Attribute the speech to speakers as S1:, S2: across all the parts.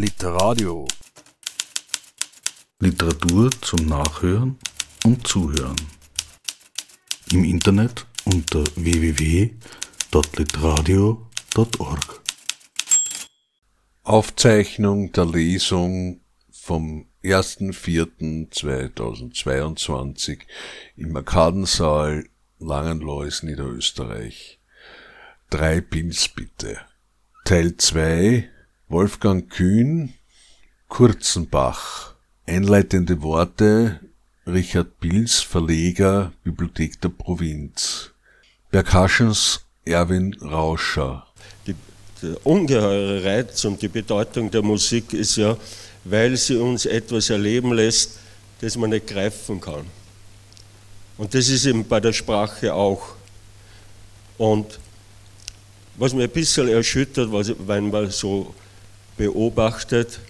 S1: Literadio.
S2: Literatur zum Nachhören und Zuhören. Im Internet unter www.literadio.org.
S3: Aufzeichnung der Lesung vom 1.4.2022 im Arkadensaal Langenlois, Niederösterreich. Drei Pins bitte. Teil 2 Wolfgang Kühn Kurzenbach Einleitende Worte Richard Pils Verleger Bibliothek der Provinz Percussions Erwin Rauscher
S4: die, der ungeheure Reiz und die Bedeutung der Musik ist ja, weil sie uns etwas erleben lässt, das man nicht greifen kann. Und das ist eben bei der Sprache auch. Und was mir ein bisschen erschüttert, wenn man so beobachtet,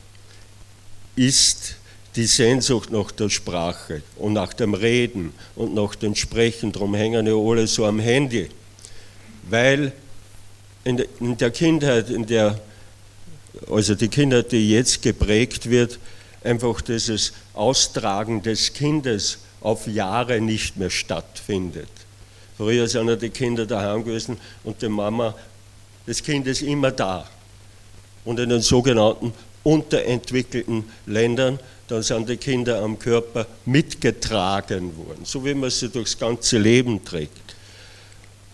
S4: ist die Sehnsucht nach der Sprache und nach dem Reden und nach dem Sprechen. Darum hängen ja alle so am Handy. Weil in der Kindheit, in der, also die Kindheit, die jetzt geprägt wird, einfach dieses Austragen des Kindes auf Jahre nicht mehr stattfindet. Früher sind ja die Kinder daheim gewesen und die Mama des Kindes immer da. Und in den sogenannten unterentwickelten Ländern, dann sind die Kinder am Körper mitgetragen worden, so wie man sie durchs ganze Leben trägt.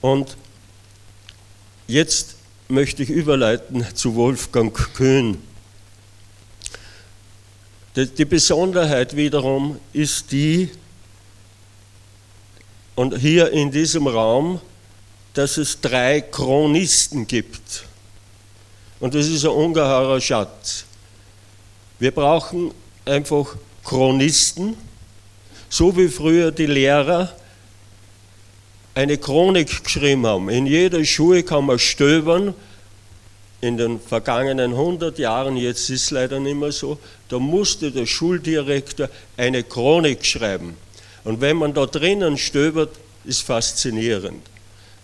S4: Und jetzt möchte ich überleiten zu Wolfgang Köhn. Die Besonderheit wiederum ist die, und hier in diesem Raum dass es drei Chronisten gibt. Und das ist ein ungeheurer Schatz. Wir brauchen einfach Chronisten, so wie früher die Lehrer eine Chronik geschrieben haben. In jeder Schule kann man stöbern, in den vergangenen 100 Jahren, jetzt ist es leider nicht mehr so, da musste der Schuldirektor eine Chronik schreiben. Und wenn man da drinnen stöbert, ist faszinierend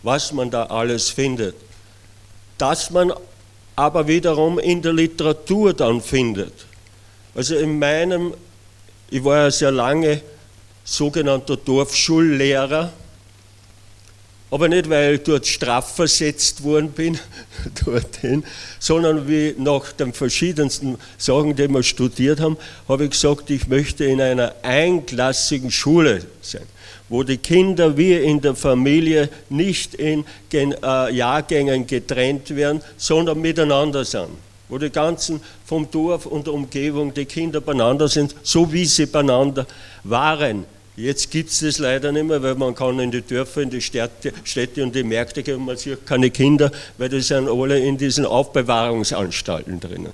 S4: was man da alles findet. Das man aber wiederum in der Literatur dann findet. Also in meinem, ich war ja sehr lange sogenannter Dorfschullehrer, aber nicht, weil ich dort strafversetzt worden bin, dorthin, sondern wie nach den verschiedensten Sachen, die wir studiert haben, habe ich gesagt, ich möchte in einer einklassigen Schule sein wo die Kinder wie in der Familie nicht in äh, Jahrgängen getrennt werden, sondern miteinander sind. Wo die ganzen vom Dorf und der Umgebung, die Kinder beieinander sind, so wie sie beieinander waren. Jetzt gibt es das leider nicht mehr, weil man kann in die Dörfer, in die Städte, Städte und die Märkte gehen, man sieht keine Kinder, weil die sind alle in diesen Aufbewahrungsanstalten drinnen.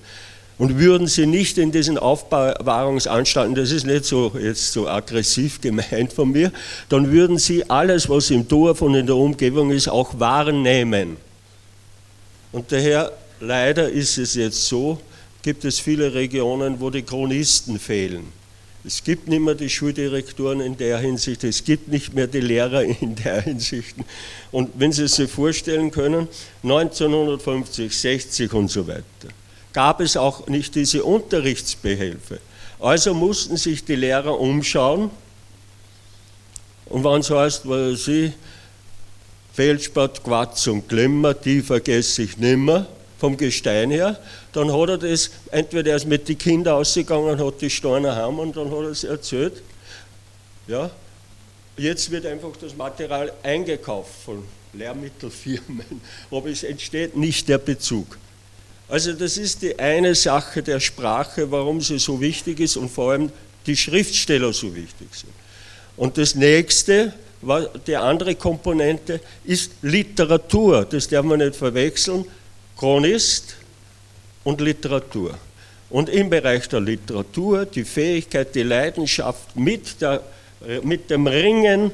S4: Und würden sie nicht in diesen Aufbewahrungsanstalten, das ist nicht so jetzt so aggressiv gemeint von mir, dann würden sie alles, was im Dorf und in der Umgebung ist, auch wahrnehmen. Und daher, leider ist es jetzt so, gibt es viele Regionen, wo die Chronisten fehlen. Es gibt nicht mehr die Schuldirektoren in der Hinsicht, es gibt nicht mehr die Lehrer in der Hinsicht. Und wenn Sie sich vorstellen können, 1950, 60 und so weiter, gab es auch nicht diese Unterrichtsbehelfe. Also mussten sich die Lehrer umschauen. Und wenn es heißt, weil sie Feldspat, Quatz und Glimmer, die vergesse ich nimmer vom Gestein her, dann hat er das, entweder er ist mit den Kindern ausgegangen, hat die Steine heim und dann hat er es erzählt. Ja, jetzt wird einfach das Material eingekauft von Lehrmittelfirmen, aber es entsteht nicht der Bezug. Also das ist die eine Sache der Sprache, warum sie so wichtig ist und vor allem die Schriftsteller so wichtig sind. Und das nächste, die andere Komponente ist Literatur. Das darf man nicht verwechseln. Chronist und Literatur. Und im Bereich der Literatur die Fähigkeit, die Leidenschaft mit, der, mit dem Ringen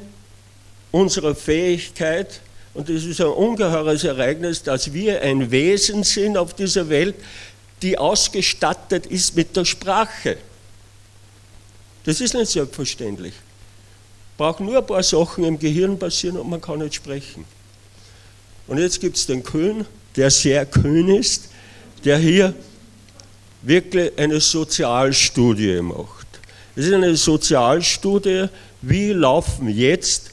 S4: unserer Fähigkeit, und es ist ein ungeheures Ereignis, dass wir ein Wesen sind auf dieser Welt, die ausgestattet ist mit der Sprache. Das ist nicht selbstverständlich. Braucht nur ein paar Sachen im Gehirn passieren und man kann nicht sprechen. Und jetzt gibt es den Köhn, der sehr Köhn ist, der hier wirklich eine Sozialstudie macht. Es ist eine Sozialstudie, wie laufen jetzt,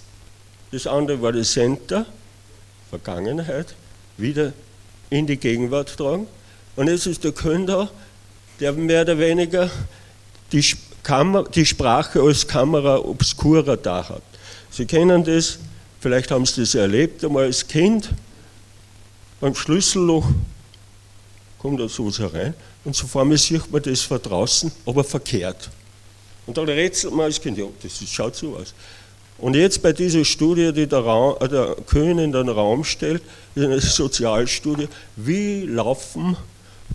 S4: das andere war das Center, Vergangenheit, wieder in die Gegenwart tragen. Und jetzt ist der Künder, der mehr oder weniger die, Kammer, die Sprache als Kamera obscura da hat. Sie kennen das, vielleicht haben Sie das erlebt, einmal als Kind, beim Schlüsselloch kommt da so herein und so vor mir sieht man das von draußen, aber verkehrt. Und dann rätselt man als Kind, ja, das schaut so aus. Und jetzt bei dieser Studie, die der, Raum, äh, der Köhn in den Raum stellt, eine Sozialstudie, wie laufen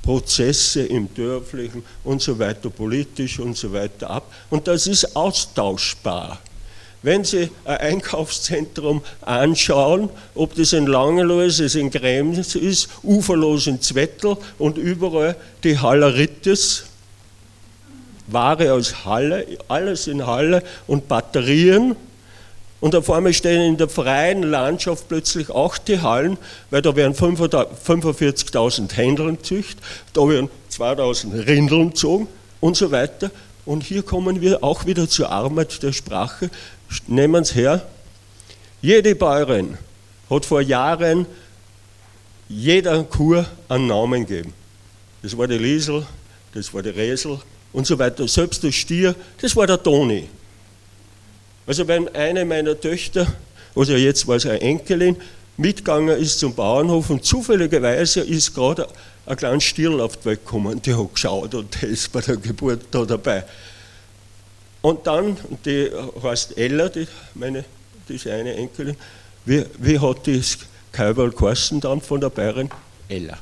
S4: Prozesse im Dörflichen und so weiter, politisch und so weiter ab. Und das ist austauschbar. Wenn Sie ein Einkaufszentrum anschauen, ob das in Langeloh ist, es in Krems ist, uferlos in Zwettel und überall die Halleritis, Ware aus Halle, alles in Halle und Batterien. Und auf einmal stehen in der freien Landschaft plötzlich auch die Hallen, weil da werden 45.000 Händeln zücht, da werden 2.000 Rindeln gezogen und so weiter. Und hier kommen wir auch wieder zur Arbeit der Sprache. Nehmen Sie her. Jede Bäuerin hat vor Jahren jeder Kur einen Namen gegeben. Das war die Liesel, das war die Resel, und so weiter. Selbst der Stier, das war der Toni. Also wenn eine meiner Töchter, also jetzt war es eine Enkelin, mitgegangen ist zum Bauernhof und zufälligerweise ist gerade ein kleiner Stier auf die Welt gekommen, die hat geschaut und der ist bei der Geburt da dabei. Und dann, die heißt Ella, die, meine, diese eine Enkelin, wie, wie hat das Kalberl geheißen dann von der Bayerin? Ella.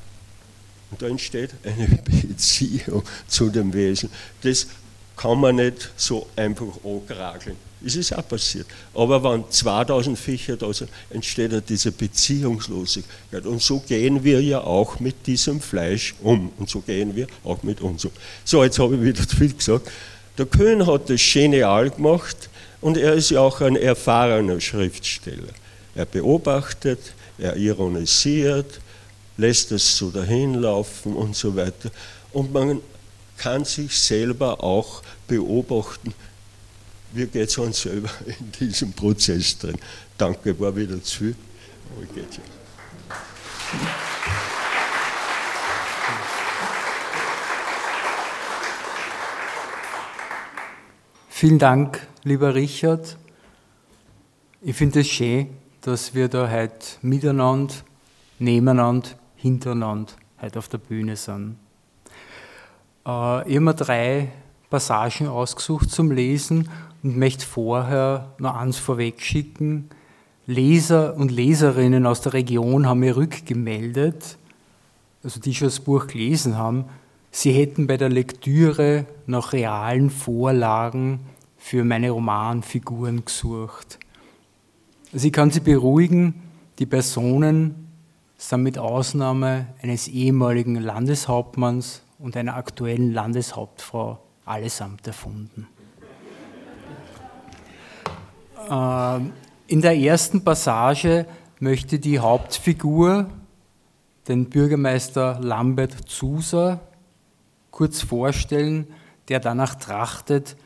S4: Und da entsteht eine Beziehung zu dem Wesen. Das kann man nicht so einfach ankrageln. Das ist auch passiert. Aber wenn 2000 Viecher da sind, entsteht ja diese Beziehungslosigkeit. Und so gehen wir ja auch mit diesem Fleisch um. Und so gehen wir auch mit uns um. So, jetzt habe ich wieder zu viel gesagt. Der Köhn hat das genial gemacht und er ist ja auch ein erfahrener Schriftsteller. Er beobachtet, er ironisiert, lässt es so dahinlaufen und so weiter. Und man kann sich selber auch beobachten, wie geht es uns selber in diesem Prozess drin. Danke, war wieder zu viel.
S1: Vielen Dank, lieber Richard. Ich finde es schön, dass wir da heute miteinander, nebeneinander hintereinander heute auf der Bühne sind. Äh, mir drei Passagen ausgesucht zum Lesen und möchte vorher noch eins vorwegschicken. Leser und Leserinnen aus der Region haben mir rückgemeldet, also die schon das Buch gelesen haben, sie hätten bei der Lektüre nach realen Vorlagen für meine Romanfiguren gesucht. Also ich kann Sie beruhigen, die Personen sind mit Ausnahme eines ehemaligen Landeshauptmanns und einer aktuellen Landeshauptfrau allesamt erfunden. Ähm, in der ersten Passage möchte die Hauptfigur, den Bürgermeister Lambert Zuser, kurz vorstellen, der danach trachtet,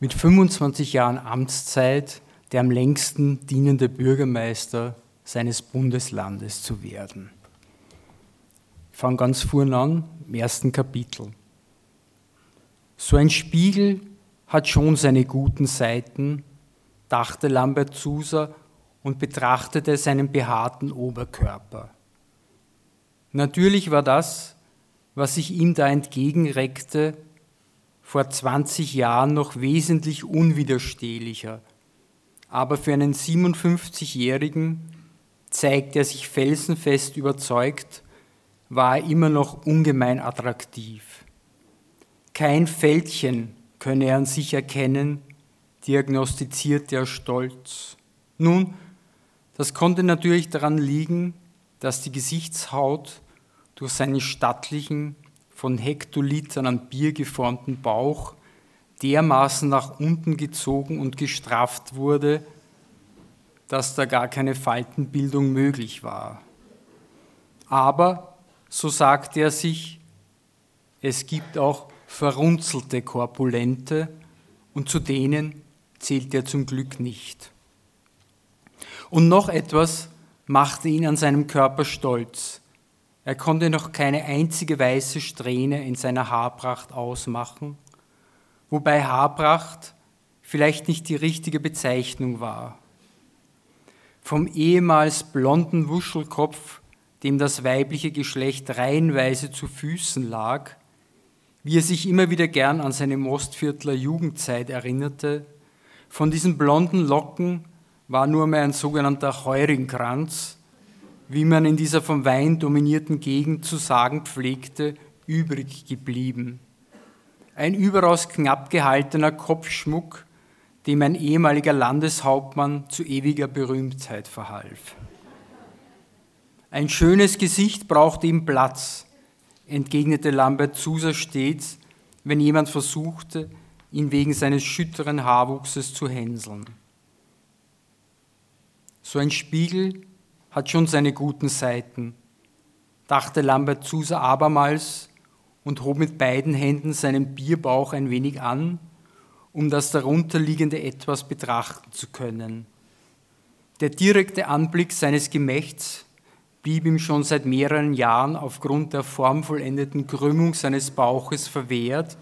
S1: mit 25 Jahren Amtszeit der am längsten dienende Bürgermeister seines Bundeslandes zu werden. Ich fange ganz vorne an, im ersten Kapitel. So ein Spiegel hat schon seine guten Seiten, dachte Lambert Zuser und betrachtete seinen behaarten Oberkörper. Natürlich war das, was sich ihm da entgegenreckte, vor 20 Jahren noch wesentlich unwiderstehlicher. Aber für einen 57-Jährigen zeigt er sich felsenfest überzeugt, war er immer noch ungemein attraktiv. Kein Fältchen könne er an sich erkennen, diagnostizierte er stolz. Nun, das konnte natürlich daran liegen, dass die Gesichtshaut durch seinen stattlichen, von Hektolitern an Bier geformten Bauch dermaßen nach unten gezogen und gestrafft wurde, dass da gar keine Faltenbildung möglich war. Aber, so sagte er sich, es gibt auch verrunzelte Korpulente und zu denen zählt er zum Glück nicht. Und noch etwas machte ihn an seinem Körper stolz. Er konnte noch keine einzige weiße Strähne in seiner Haarpracht ausmachen, wobei Haarpracht vielleicht nicht die richtige Bezeichnung war. Vom ehemals blonden Wuschelkopf, dem das weibliche Geschlecht reihenweise zu Füßen lag, wie er sich immer wieder gern an seine Mostviertler Jugendzeit erinnerte, von diesen blonden Locken war nur mehr ein sogenannter Heurigenkranz, wie man in dieser vom Wein dominierten Gegend zu sagen pflegte, übrig geblieben. Ein überaus knapp gehaltener Kopfschmuck, dem ein ehemaliger Landeshauptmann zu ewiger Berühmtheit verhalf. Ein schönes Gesicht braucht ihm Platz, entgegnete Lambert Zuser stets, wenn jemand versuchte, ihn wegen seines schütteren Haarwuchses zu hänseln. So ein Spiegel hat schon seine guten Seiten, dachte Lambert Zuser abermals und hob mit beiden Händen seinen Bierbauch ein wenig an, um das darunterliegende etwas betrachten zu können. Der direkte Anblick seines Gemächts ihm schon seit mehreren Jahren aufgrund der formvollendeten Krümmung seines Bauches verwehrt,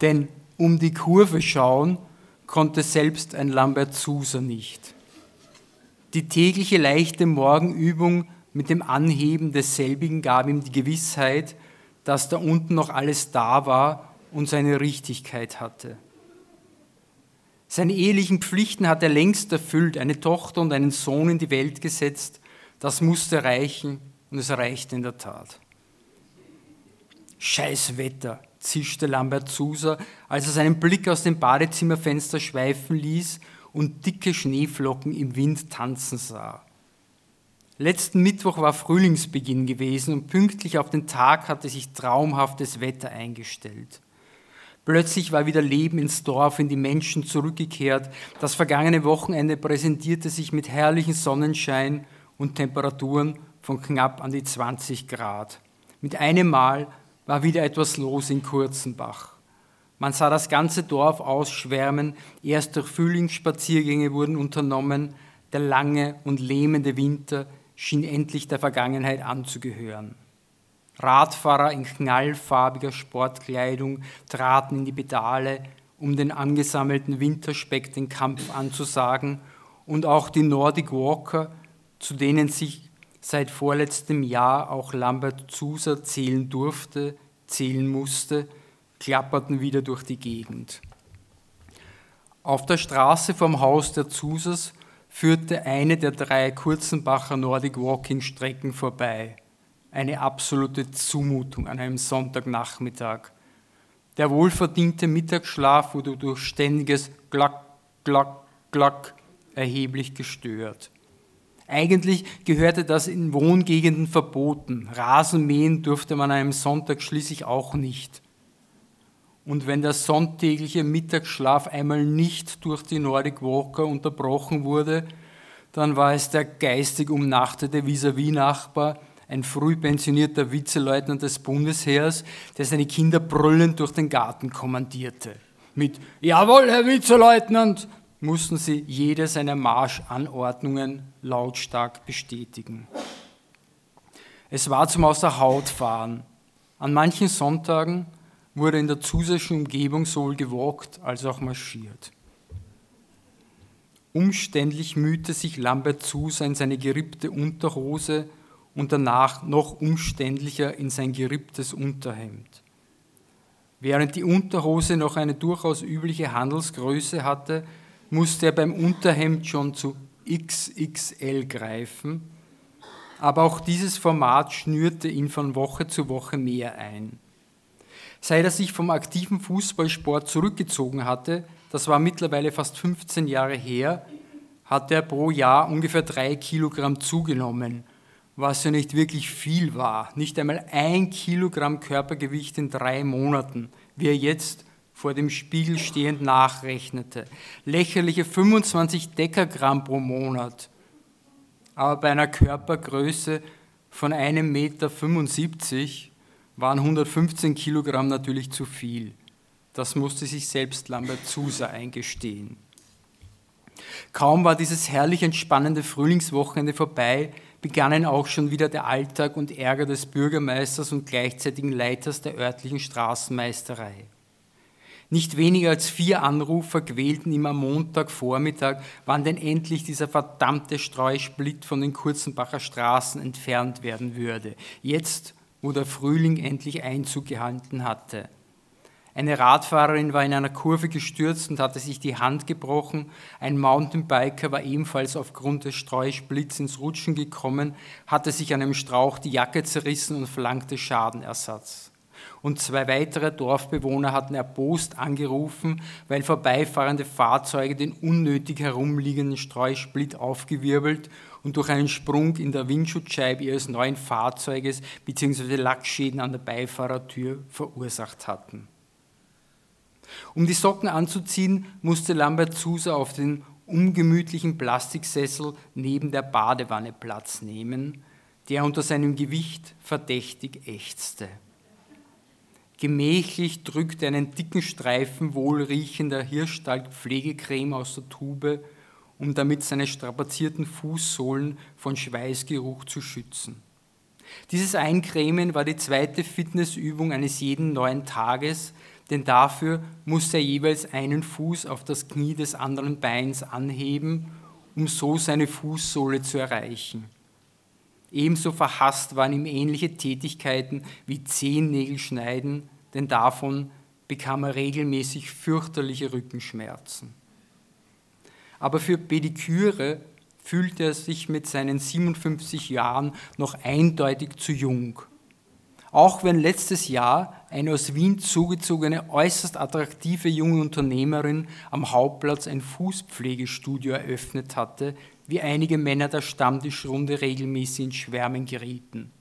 S1: denn um die Kurve schauen konnte selbst ein Lambert Suser nicht. Die tägliche leichte Morgenübung mit dem Anheben desselbigen gab ihm die Gewissheit, dass da unten noch alles da war und seine Richtigkeit hatte. Seine ehelichen Pflichten hat er längst erfüllt, eine Tochter und einen Sohn in die Welt gesetzt. Das musste reichen und es reichte in der Tat. Scheiß Wetter, zischte Lambert Suser, als er seinen Blick aus dem Badezimmerfenster schweifen ließ und dicke Schneeflocken im Wind tanzen sah. Letzten Mittwoch war Frühlingsbeginn gewesen und pünktlich auf den Tag hatte sich traumhaftes Wetter eingestellt. Plötzlich war wieder Leben ins Dorf, in die Menschen zurückgekehrt. Das vergangene Wochenende präsentierte sich mit herrlichem Sonnenschein und Temperaturen von knapp an die 20 Grad. Mit einem Mal war wieder etwas los in Kurzenbach. Man sah das ganze Dorf ausschwärmen, erst durch Frühlingsspaziergänge wurden unternommen, der lange und lähmende Winter schien endlich der Vergangenheit anzugehören. Radfahrer in knallfarbiger Sportkleidung traten in die Pedale, um den angesammelten Winterspeck den Kampf anzusagen, und auch die Nordic Walker, zu denen sich seit vorletztem Jahr auch Lambert Zuser zählen durfte, zählen musste, klapperten wieder durch die Gegend. Auf der Straße vom Haus der Zusers führte eine der drei Kurzenbacher Nordic Walking Strecken vorbei. Eine absolute Zumutung an einem Sonntagnachmittag. Der wohlverdiente Mittagsschlaf wurde durch ständiges Glack, Glack, Glack erheblich gestört. Eigentlich gehörte das in Wohngegenden verboten. Rasenmähen durfte man an einem Sonntag schließlich auch nicht. Und wenn der sonntägliche Mittagsschlaf einmal nicht durch die Nordic Walker unterbrochen wurde, dann war es der geistig umnachtete Vis-à-vis-Nachbar, ein früh pensionierter Vizeleutnant des Bundesheers, der seine Kinder brüllend durch den Garten kommandierte. Mit Jawohl, Herr Vizeleutnant, mussten sie jede seiner Marschanordnungen lautstark bestätigen. Es war zum Außer Haut fahren. An manchen Sonntagen wurde in der zusätzlichen Umgebung sowohl gewalkt als auch marschiert. Umständlich mühte sich Lambert Zuser in seine gerippte Unterhose und danach noch umständlicher in sein geripptes Unterhemd. Während die Unterhose noch eine durchaus übliche Handelsgröße hatte, musste er beim Unterhemd schon zu XXL greifen, aber auch dieses Format schnürte ihn von Woche zu Woche mehr ein. Seit er sich vom aktiven Fußballsport zurückgezogen hatte, das war mittlerweile fast 15 Jahre her, hatte er pro Jahr ungefähr drei Kilogramm zugenommen, was ja nicht wirklich viel war. Nicht einmal ein Kilogramm Körpergewicht in drei Monaten, wie er jetzt vor dem Spiegel stehend nachrechnete. Lächerliche 25 Dekagramm pro Monat. Aber bei einer Körpergröße von einem Meter 75 waren 115 Kilogramm natürlich zu viel. Das musste sich selbst Lambert Zuser eingestehen. Kaum war dieses herrlich entspannende Frühlingswochenende vorbei, begannen auch schon wieder der Alltag und Ärger des Bürgermeisters und gleichzeitigen Leiters der örtlichen Straßenmeisterei. Nicht weniger als vier Anrufer quälten ihm am Montagvormittag, wann denn endlich dieser verdammte Streusplitt von den Kurzenbacher Straßen entfernt werden würde. Jetzt, wo der Frühling endlich Einzug gehalten hatte. Eine Radfahrerin war in einer Kurve gestürzt und hatte sich die Hand gebrochen. Ein Mountainbiker war ebenfalls aufgrund des Streusplitts ins Rutschen gekommen, hatte sich an einem Strauch die Jacke zerrissen und verlangte Schadenersatz. Und zwei weitere Dorfbewohner hatten erbost angerufen, weil vorbeifahrende Fahrzeuge den unnötig herumliegenden Streusplitt aufgewirbelt und durch einen Sprung in der Windschutzscheibe ihres neuen Fahrzeuges bzw. Lackschäden an der Beifahrertür verursacht hatten. Um die Socken anzuziehen, musste Lambert Zuser auf den ungemütlichen Plastiksessel neben der Badewanne Platz nehmen, der unter seinem Gewicht verdächtig ächzte. Gemächlich drückte einen dicken Streifen wohlriechender Hirschstalk-Pflegecreme aus der Tube, um damit seine strapazierten Fußsohlen von Schweißgeruch zu schützen. Dieses Eincremen war die zweite Fitnessübung eines jeden neuen Tages, denn dafür musste er jeweils einen Fuß auf das Knie des anderen Beins anheben, um so seine Fußsohle zu erreichen. Ebenso verhasst waren ihm ähnliche Tätigkeiten wie Zehennägel schneiden, denn davon bekam er regelmäßig fürchterliche Rückenschmerzen. Aber für Pediküre fühlte er sich mit seinen 57 Jahren noch eindeutig zu jung auch wenn letztes Jahr eine aus Wien zugezogene, äußerst attraktive junge Unternehmerin am Hauptplatz ein Fußpflegestudio eröffnet hatte, wie einige Männer der Stammtischrunde regelmäßig in Schwärmen gerieten.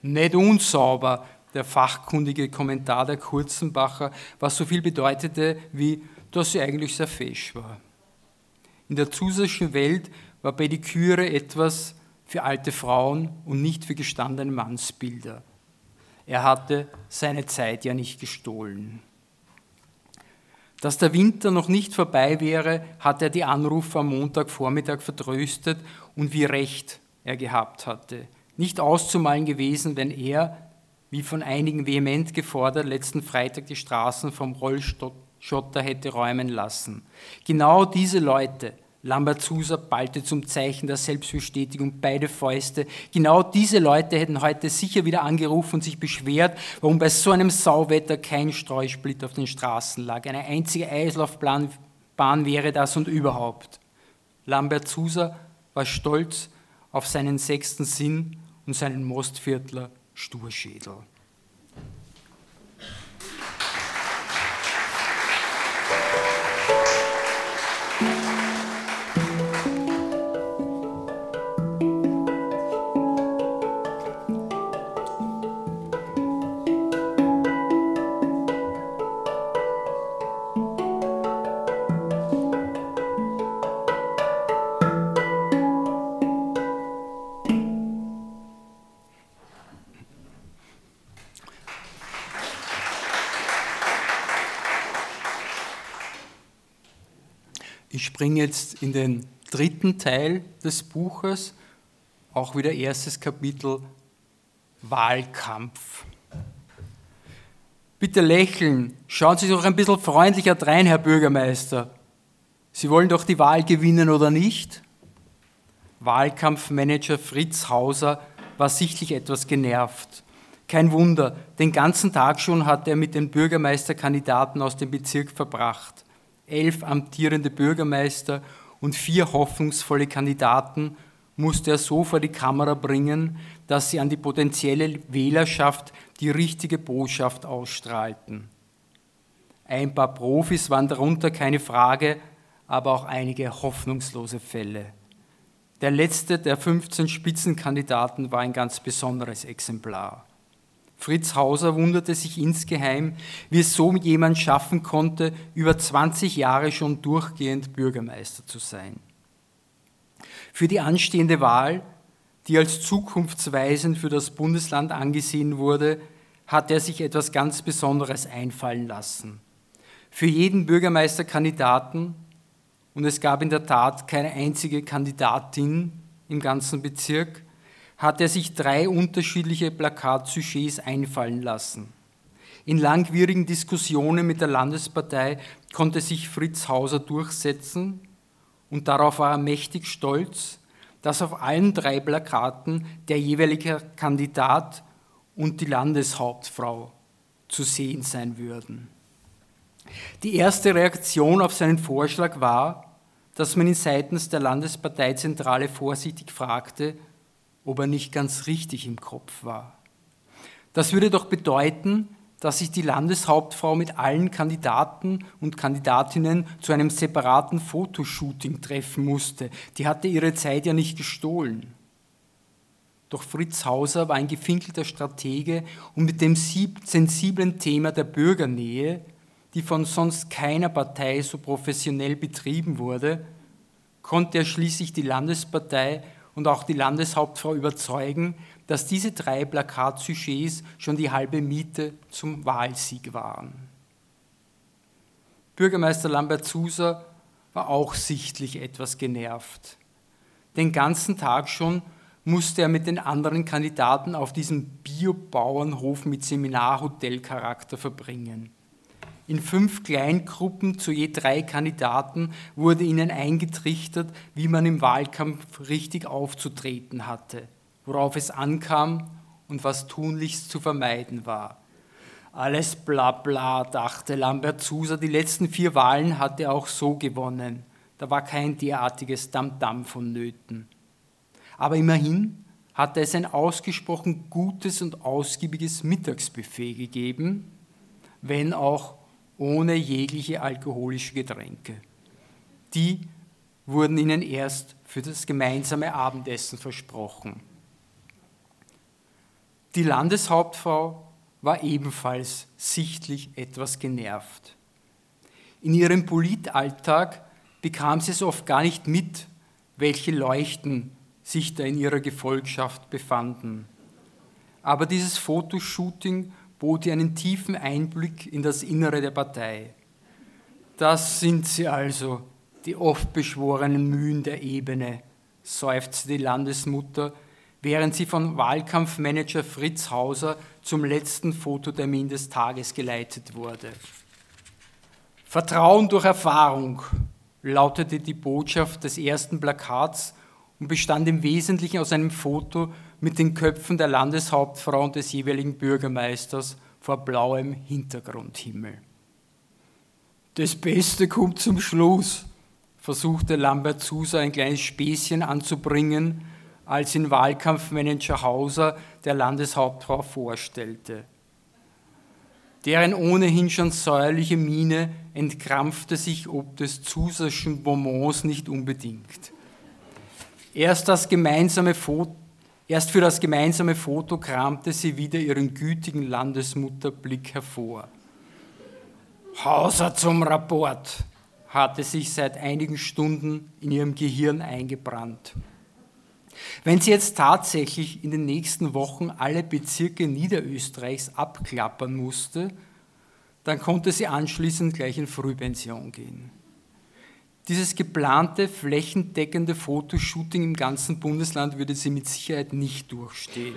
S1: Nicht unsauber, der fachkundige Kommentar der Kurzenbacher, was so viel bedeutete, wie dass sie eigentlich sehr fesch war. In der zusätzlichen Welt war Pediküre etwas für alte Frauen und nicht für gestandene Mannsbilder. Er hatte seine Zeit ja nicht gestohlen. Dass der Winter noch nicht vorbei wäre, hat er die Anrufer am Montagvormittag vertröstet und wie recht er gehabt hatte. Nicht auszumalen gewesen, wenn er, wie von einigen vehement gefordert, letzten Freitag die Straßen vom Rollschotter hätte räumen lassen. Genau diese Leute, Lambertzusa ballte zum Zeichen der Selbstbestätigung beide Fäuste. Genau diese Leute hätten heute sicher wieder angerufen und sich beschwert, warum bei so einem Sauwetter kein Streusplit auf den Straßen lag. Eine einzige Eislaufbahn wäre das und überhaupt. Lambert Zuser war stolz auf seinen sechsten Sinn und seinen Mostviertler Sturschädel. Springe jetzt in den dritten Teil des Buches, auch wieder erstes Kapitel Wahlkampf. Bitte lächeln, schauen Sie doch ein bisschen freundlicher drein, Herr Bürgermeister. Sie wollen doch die Wahl gewinnen oder nicht? Wahlkampfmanager Fritz Hauser war sichtlich etwas genervt. Kein Wunder, den ganzen Tag schon hat er mit den Bürgermeisterkandidaten aus dem Bezirk verbracht elf amtierende Bürgermeister und vier hoffnungsvolle Kandidaten musste er so vor die Kamera bringen, dass sie an die potenzielle Wählerschaft die richtige Botschaft ausstrahlten. Ein paar Profis waren darunter keine Frage, aber auch einige hoffnungslose Fälle. Der letzte der 15 Spitzenkandidaten war ein ganz besonderes Exemplar. Fritz Hauser wunderte sich insgeheim, wie es so jemand schaffen konnte, über 20 Jahre schon durchgehend Bürgermeister zu sein. Für die anstehende Wahl, die als zukunftsweisend für das Bundesland angesehen wurde, hatte er sich etwas ganz Besonderes einfallen lassen. Für jeden Bürgermeisterkandidaten, und es gab in der Tat keine einzige Kandidatin im ganzen Bezirk, hat er sich drei unterschiedliche Plakatsujets einfallen lassen. In langwierigen Diskussionen mit der Landespartei konnte sich Fritz Hauser durchsetzen und darauf war er mächtig stolz, dass auf allen drei Plakaten der jeweilige Kandidat und die Landeshauptfrau zu sehen sein würden. Die erste Reaktion auf seinen Vorschlag war, dass man ihn seitens der Landesparteizentrale vorsichtig fragte, ob er nicht ganz richtig im Kopf war. Das würde doch bedeuten, dass sich die Landeshauptfrau mit allen Kandidaten und Kandidatinnen zu einem separaten Fotoshooting treffen musste. Die hatte ihre Zeit ja nicht gestohlen. Doch Fritz Hauser war ein gefinkelter Stratege und mit dem sensiblen Thema der Bürgernähe, die von sonst keiner Partei so professionell betrieben wurde, konnte er schließlich die Landespartei und auch die Landeshauptfrau überzeugen, dass diese drei Plakatsujets schon die halbe Miete zum Wahlsieg waren. Bürgermeister Lambert Suser war auch sichtlich etwas genervt. Den ganzen Tag schon musste er mit den anderen Kandidaten auf diesem Biobauernhof mit Seminarhotelcharakter verbringen. In fünf Kleingruppen zu je drei Kandidaten wurde ihnen eingetrichtert, wie man im Wahlkampf richtig aufzutreten hatte worauf es ankam und was tunlichst zu vermeiden war. Alles bla bla, dachte Lambert Suser, die letzten vier Wahlen hatte er auch so gewonnen. Da war kein derartiges Damm-Damm vonnöten. Aber immerhin hatte es ein ausgesprochen gutes und ausgiebiges Mittagsbuffet gegeben, wenn auch ohne jegliche alkoholische Getränke. Die wurden ihnen erst für das gemeinsame Abendessen versprochen. Die Landeshauptfrau war ebenfalls sichtlich etwas genervt. In ihrem Politalltag bekam sie es oft gar nicht mit, welche Leuchten sich da in ihrer Gefolgschaft befanden. Aber dieses Fotoshooting bot ihr einen tiefen Einblick in das Innere der Partei. Das sind sie also, die oft beschworenen Mühen der Ebene, seufzte die Landesmutter, während sie von Wahlkampfmanager Fritz Hauser zum letzten Fototermin des Tages geleitet wurde. Vertrauen durch Erfahrung lautete die Botschaft des ersten Plakats und bestand im Wesentlichen aus einem Foto mit den Köpfen der Landeshauptfrau und des jeweiligen Bürgermeisters vor blauem Hintergrundhimmel. Das Beste kommt zum Schluss, versuchte Lambert Susa ein kleines Späßchen anzubringen, als ihn Wahlkampfmanager Hauser der Landeshauptfrau vorstellte. Deren ohnehin schon säuerliche Miene entkrampfte sich ob des Zuserschen Bonbons nicht unbedingt. Erst, das gemeinsame Foto, erst für das gemeinsame Foto kramte sie wieder ihren gütigen Landesmutterblick hervor. Hauser zum Rapport hatte sich seit einigen Stunden in ihrem Gehirn eingebrannt. Wenn sie jetzt tatsächlich in den nächsten Wochen alle Bezirke Niederösterreichs abklappern musste, dann konnte sie anschließend gleich in Frühpension gehen. Dieses geplante flächendeckende Fotoshooting im ganzen Bundesland würde sie mit Sicherheit nicht durchstehen.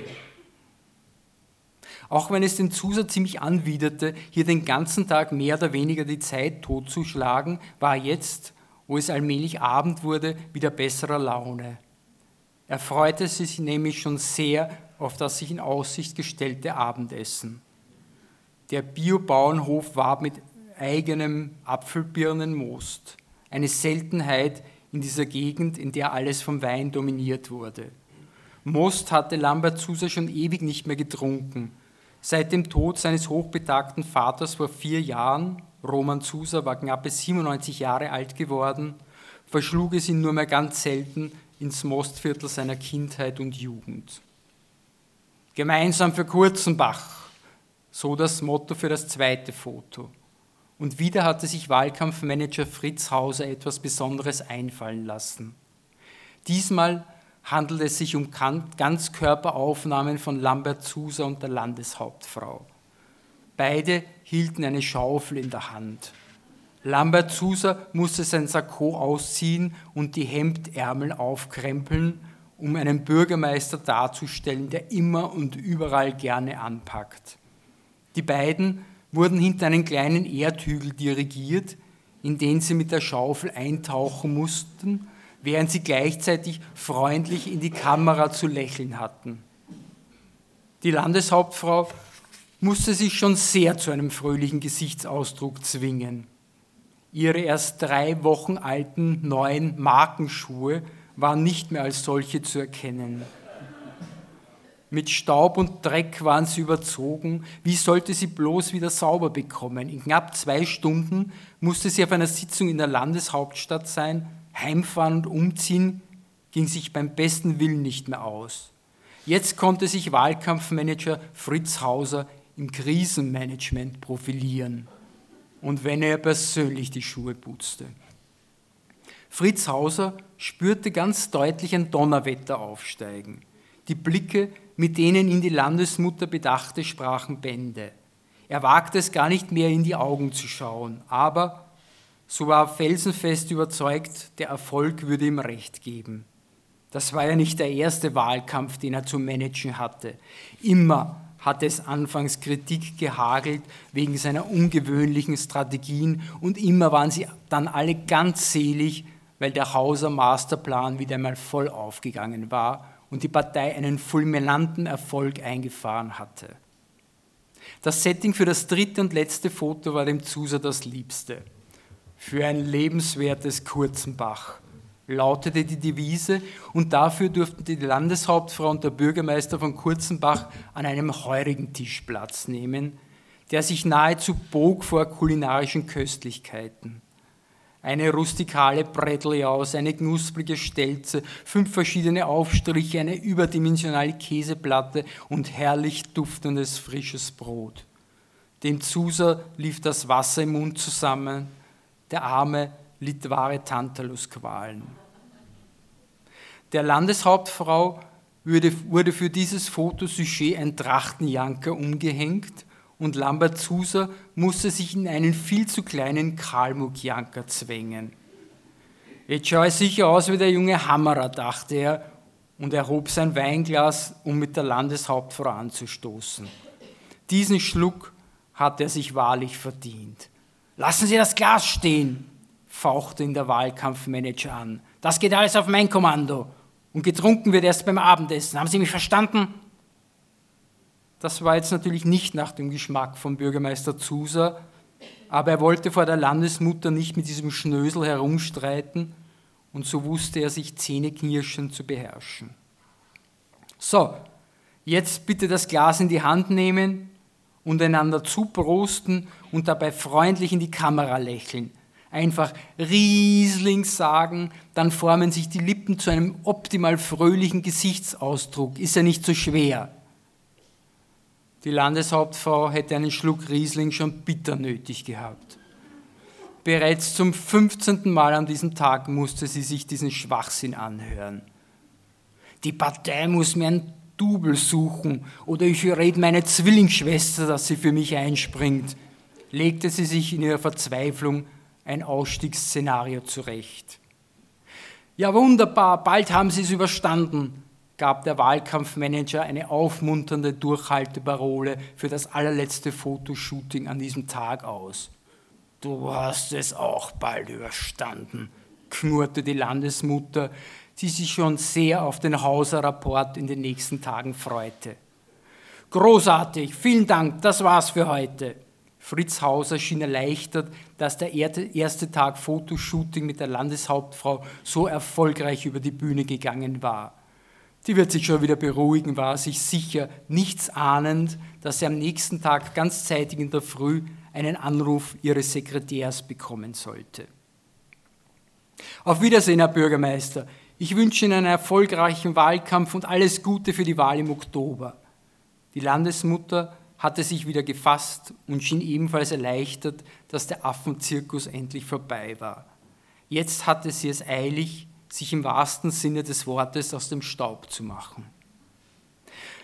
S1: Auch wenn es den Zusatz ziemlich anwiderte, hier den ganzen Tag mehr oder weniger die Zeit totzuschlagen, war jetzt, wo es allmählich Abend wurde, wieder besserer Laune. Er freute sich nämlich schon sehr auf das sich in Aussicht gestellte Abendessen. Der Biobauernhof war mit eigenem Apfelbirnenmost, eine Seltenheit in dieser Gegend, in der alles vom Wein dominiert wurde. Most hatte Lambert Susa schon ewig nicht mehr getrunken. Seit dem Tod seines hochbetagten Vaters vor vier Jahren, Roman Susa war knappe 97 Jahre alt geworden, verschlug es ihn nur mehr ganz selten, ins Mostviertel seiner Kindheit und Jugend. Gemeinsam für Kurzenbach, so das Motto für das zweite Foto. Und wieder hatte sich Wahlkampfmanager Fritz Hauser etwas Besonderes einfallen lassen. Diesmal handelt es sich um Ganzkörperaufnahmen von Lambert Suser und der Landeshauptfrau. Beide hielten eine Schaufel in der Hand. Lambert Zuser musste sein Sakko ausziehen und die Hemdärmel aufkrempeln, um einen Bürgermeister darzustellen, der immer und überall gerne anpackt. Die beiden wurden hinter einen kleinen Erdhügel dirigiert, in den sie mit der Schaufel eintauchen mussten, während sie gleichzeitig freundlich in die Kamera zu lächeln hatten. Die Landeshauptfrau musste sich schon sehr zu einem fröhlichen Gesichtsausdruck zwingen. Ihre erst drei Wochen alten neuen Markenschuhe waren nicht mehr als solche zu erkennen. Mit Staub und Dreck waren sie überzogen. Wie sollte sie bloß wieder sauber bekommen? In knapp zwei Stunden musste sie auf einer Sitzung in der Landeshauptstadt sein. Heimfahren und umziehen ging sich beim besten Willen nicht mehr aus. Jetzt konnte sich Wahlkampfmanager Fritz Hauser im Krisenmanagement profilieren. Und wenn er persönlich die Schuhe putzte. Fritz Hauser spürte ganz deutlich ein Donnerwetter aufsteigen. Die Blicke mit denen ihn die Landesmutter bedachte, sprachen Bände. Er wagte es gar nicht mehr in die Augen zu schauen, aber so war er felsenfest überzeugt, der Erfolg würde ihm recht geben. Das war ja nicht der erste Wahlkampf, den er zu managen hatte. Immer hatte es anfangs Kritik gehagelt wegen seiner ungewöhnlichen Strategien und immer waren sie dann alle ganz selig, weil der Hauser Masterplan wieder einmal voll aufgegangen war und die Partei einen fulminanten Erfolg eingefahren hatte. Das Setting für das dritte und letzte Foto war dem Zuser das Liebste. Für ein lebenswertes Kurzenbach lautete die Devise und dafür durften die Landeshauptfrau und der Bürgermeister von Kurzenbach an einem heurigen Tisch Platz nehmen, der sich nahezu bog vor kulinarischen Köstlichkeiten eine rustikale Bretteljaus, eine knusprige Stelze, fünf verschiedene Aufstriche, eine überdimensionale Käseplatte und herrlich duftendes frisches Brot. Dem Zuser lief das Wasser im Mund zusammen, der Arme litt wahre Tantalusqualen. Der Landeshauptfrau wurde für dieses Fotosujet ein Trachtenjanker umgehängt und Lambert Zuser musste sich in einen viel zu kleinen Kalmuckjanker zwängen. Jetzt schaue ich sicher aus wie der junge Hammerer, dachte er und erhob sein Weinglas, um mit der Landeshauptfrau anzustoßen. Diesen Schluck hat er sich wahrlich verdient. Lassen Sie das Glas stehen, fauchte ihn der Wahlkampfmanager an. Das geht alles auf mein Kommando. Und getrunken wird erst beim Abendessen. Haben Sie mich verstanden? Das war jetzt natürlich nicht nach dem Geschmack von Bürgermeister Zuser, aber er wollte vor der Landesmutter nicht mit diesem Schnösel herumstreiten und so wusste er sich zähneknirschend zu beherrschen. So, jetzt bitte das Glas in die Hand nehmen und einander zuprosten und dabei freundlich in die Kamera lächeln. Einfach Riesling sagen, dann formen sich die Lippen zu einem optimal fröhlichen Gesichtsausdruck. Ist ja nicht so schwer. Die Landeshauptfrau hätte einen Schluck Riesling schon bitter nötig gehabt. Bereits zum 15. Mal an diesem Tag musste sie sich diesen Schwachsinn anhören. Die Partei muss mir ein Double suchen oder ich rede meine Zwillingsschwester, dass sie für mich einspringt, legte sie sich in ihrer Verzweiflung ein Ausstiegsszenario zurecht. Ja, wunderbar, bald haben sie es überstanden, gab der Wahlkampfmanager eine aufmunternde Durchhalteparole für das allerletzte Fotoshooting an diesem Tag aus. Du hast es auch bald überstanden, knurrte die Landesmutter, die sich schon sehr auf den Hauser-Rapport in den nächsten Tagen freute. Großartig, vielen Dank, das war's für heute. Fritz Hauser schien erleichtert, dass der erste Tag Fotoshooting mit der Landeshauptfrau so erfolgreich über die Bühne gegangen war. Die wird sich schon wieder beruhigen, war sich sicher, nichts ahnend, dass sie am nächsten Tag ganz zeitig in der Früh einen Anruf ihres Sekretärs bekommen sollte. Auf Wiedersehen, Herr Bürgermeister. Ich wünsche Ihnen einen erfolgreichen Wahlkampf und alles Gute für die Wahl im Oktober. Die Landesmutter hatte sich wieder gefasst und schien ebenfalls erleichtert, dass der Affenzirkus endlich vorbei war. Jetzt hatte sie es eilig, sich im wahrsten Sinne des Wortes aus dem Staub zu machen.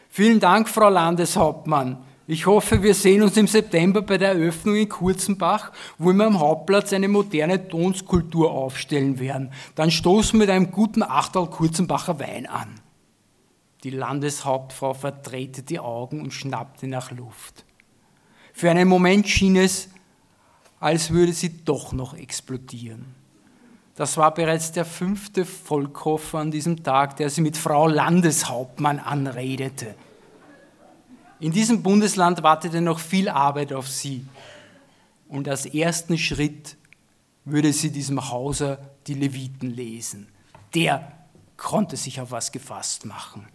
S1: Vielen Dank, Frau Landeshauptmann. Ich hoffe, wir sehen uns im September bei der Eröffnung in Kurzenbach, wo wir am Hauptplatz eine moderne Tonskulptur aufstellen werden. Dann stoßen wir mit einem guten Achtal Kurzenbacher Wein an. Die Landeshauptfrau verdrehte die Augen und schnappte nach Luft. Für einen Moment schien es, als würde sie doch noch explodieren. Das war bereits der fünfte Vollkoffer an diesem Tag, der sie mit Frau Landeshauptmann anredete. In diesem Bundesland wartete noch viel Arbeit auf sie. Und als ersten Schritt würde sie diesem Hauser die Leviten lesen. Der konnte sich auf was gefasst machen.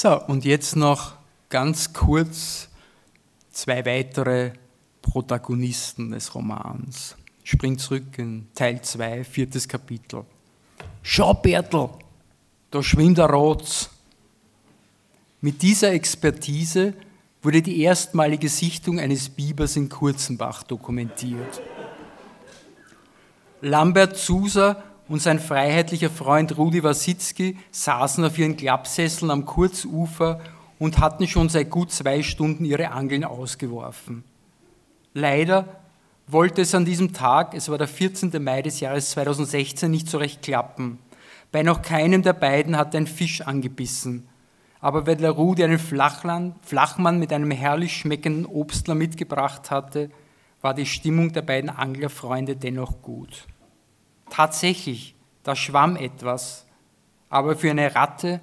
S1: So, und jetzt noch ganz kurz zwei weitere Protagonisten des Romans. Spring zurück in Teil 2, viertes Kapitel. Schau, Bertel, da schwimmt der Rotz. Mit dieser Expertise wurde die erstmalige Sichtung eines Bibers in Kurzenbach dokumentiert. Lambert Zuser und sein freiheitlicher Freund Rudi Wasitzki saßen auf ihren Klappsesseln am Kurzufer und hatten schon seit gut zwei Stunden ihre Angeln ausgeworfen. Leider wollte es an diesem Tag, es war der 14. Mai des Jahres 2016, nicht so recht klappen. Bei noch keinem der beiden hat ein Fisch angebissen. Aber weil der Rudi einen Flachland, Flachmann mit einem herrlich schmeckenden Obstler mitgebracht hatte, war die Stimmung der beiden Anglerfreunde dennoch gut. Tatsächlich, da schwamm etwas, aber für eine Ratte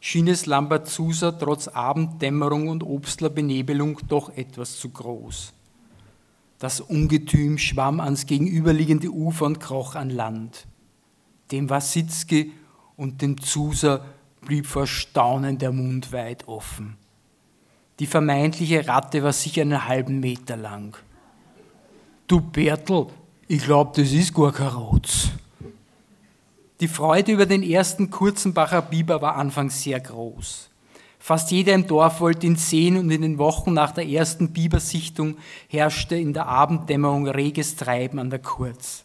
S1: schien es Lambertzusa trotz Abenddämmerung und Obstlerbenebelung doch etwas zu groß. Das Ungetüm schwamm ans gegenüberliegende Ufer und kroch an Land. Dem Wasitzki und dem Zuser blieb vor Staunen der Mund weit offen. Die vermeintliche Ratte war sicher einen halben Meter lang. Du Bertel, ich glaube, das ist gar kein Rotz. Die Freude über den ersten Kurzenbacher Biber war anfangs sehr groß. Fast jeder im Dorf wollte ihn sehen und in den Wochen nach der ersten Bibersichtung herrschte in der Abenddämmerung reges Treiben an der Kurz.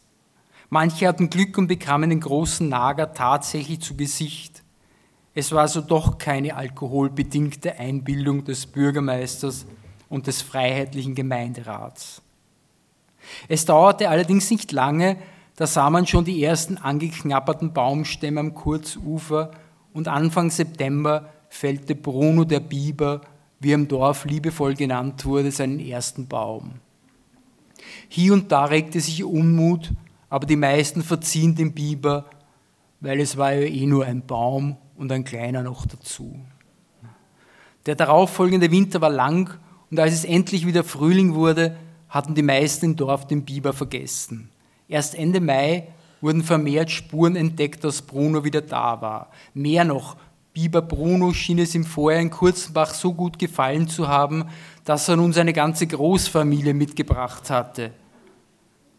S1: Manche hatten Glück und bekamen den großen Nager tatsächlich zu Gesicht. Es war also doch keine alkoholbedingte Einbildung des Bürgermeisters und des freiheitlichen Gemeinderats. Es dauerte allerdings nicht lange, da sah man schon die ersten angeknapperten Baumstämme am Kurzufer und Anfang September fällte Bruno der Biber, wie im Dorf liebevoll genannt wurde, seinen ersten Baum. Hier und da regte sich Unmut, aber die meisten verziehen dem Biber, weil es war ja eh nur ein Baum und ein kleiner noch dazu. Der darauffolgende Winter war lang und als es endlich wieder Frühling wurde, hatten die meisten im Dorf den Biber vergessen. Erst Ende Mai wurden vermehrt Spuren entdeckt, dass Bruno wieder da war. Mehr noch, Biber Bruno schien es ihm vorher in Kurzenbach so gut gefallen zu haben, dass er nun seine ganze Großfamilie mitgebracht hatte.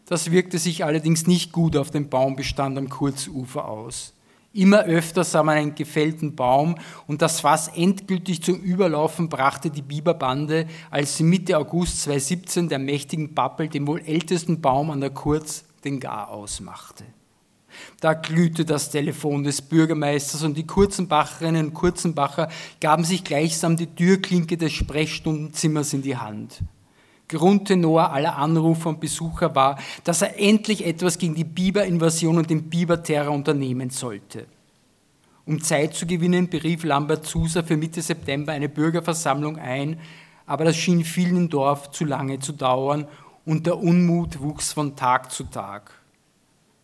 S1: Das wirkte sich allerdings nicht gut auf den Baumbestand am Kurzufer aus. Immer öfter sah man einen gefällten Baum und das Fass endgültig zum Überlaufen brachte die Biberbande, als sie Mitte August 2017 der mächtigen Pappel, dem wohl ältesten Baum an der Kurz, den Gar ausmachte. Da glühte das Telefon des Bürgermeisters und die Kurzenbacherinnen und Kurzenbacher gaben sich gleichsam die Türklinke des Sprechstundenzimmers in die Hand. Grundtenor aller Anrufer und Besucher war, dass er endlich etwas gegen die Biber-Invasion und den Biber-Terror unternehmen sollte. Um Zeit zu gewinnen, berief Lambert Zuser für Mitte September eine Bürgerversammlung ein, aber das schien vielen im Dorf zu lange zu dauern und der Unmut wuchs von Tag zu Tag.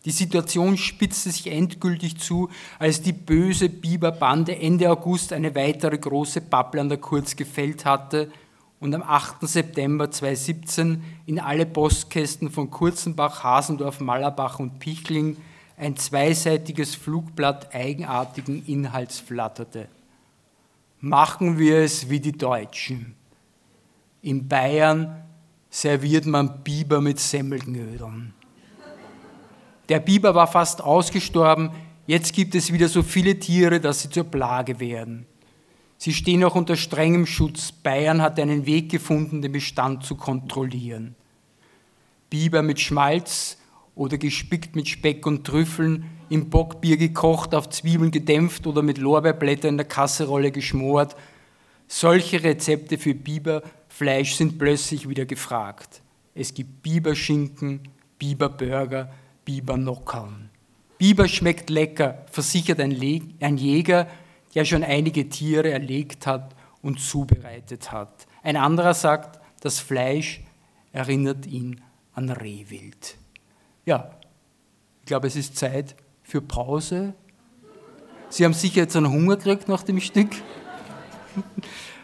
S1: Die Situation spitzte sich endgültig zu, als die böse Biberbande Ende August eine weitere große Pappel an der Kurz gefällt hatte und am 8. September 2017 in alle Postkästen von Kurzenbach, Hasendorf, Mallerbach und Pichling ein zweiseitiges Flugblatt eigenartigen Inhalts flatterte. Machen wir es wie die Deutschen. In Bayern serviert man Biber mit Semmelknödeln. Der Biber war fast ausgestorben, jetzt gibt es wieder so viele Tiere, dass sie zur Plage werden. Sie stehen auch unter strengem Schutz. Bayern hat einen Weg gefunden, den Bestand zu kontrollieren. Biber mit Schmalz oder gespickt mit Speck und Trüffeln, im Bockbier gekocht, auf Zwiebeln gedämpft oder mit Lorbeerblättern in der Kasserolle geschmort. Solche Rezepte für Biberfleisch sind plötzlich wieder gefragt. Es gibt Biberschinken, Biberburger, Bibernockeln. Biber schmeckt lecker, versichert ein, ein Jäger, der schon einige Tiere erlegt hat und zubereitet hat. Ein anderer sagt, das Fleisch erinnert ihn an Rehwild. Ja, ich glaube, es ist Zeit für Pause. Sie haben sicher jetzt einen Hunger gekriegt nach dem Stück.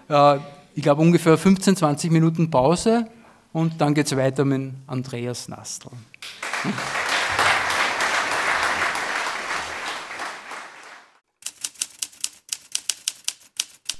S1: ich glaube, ungefähr 15, 20 Minuten Pause und dann geht es weiter mit Andreas Nastl.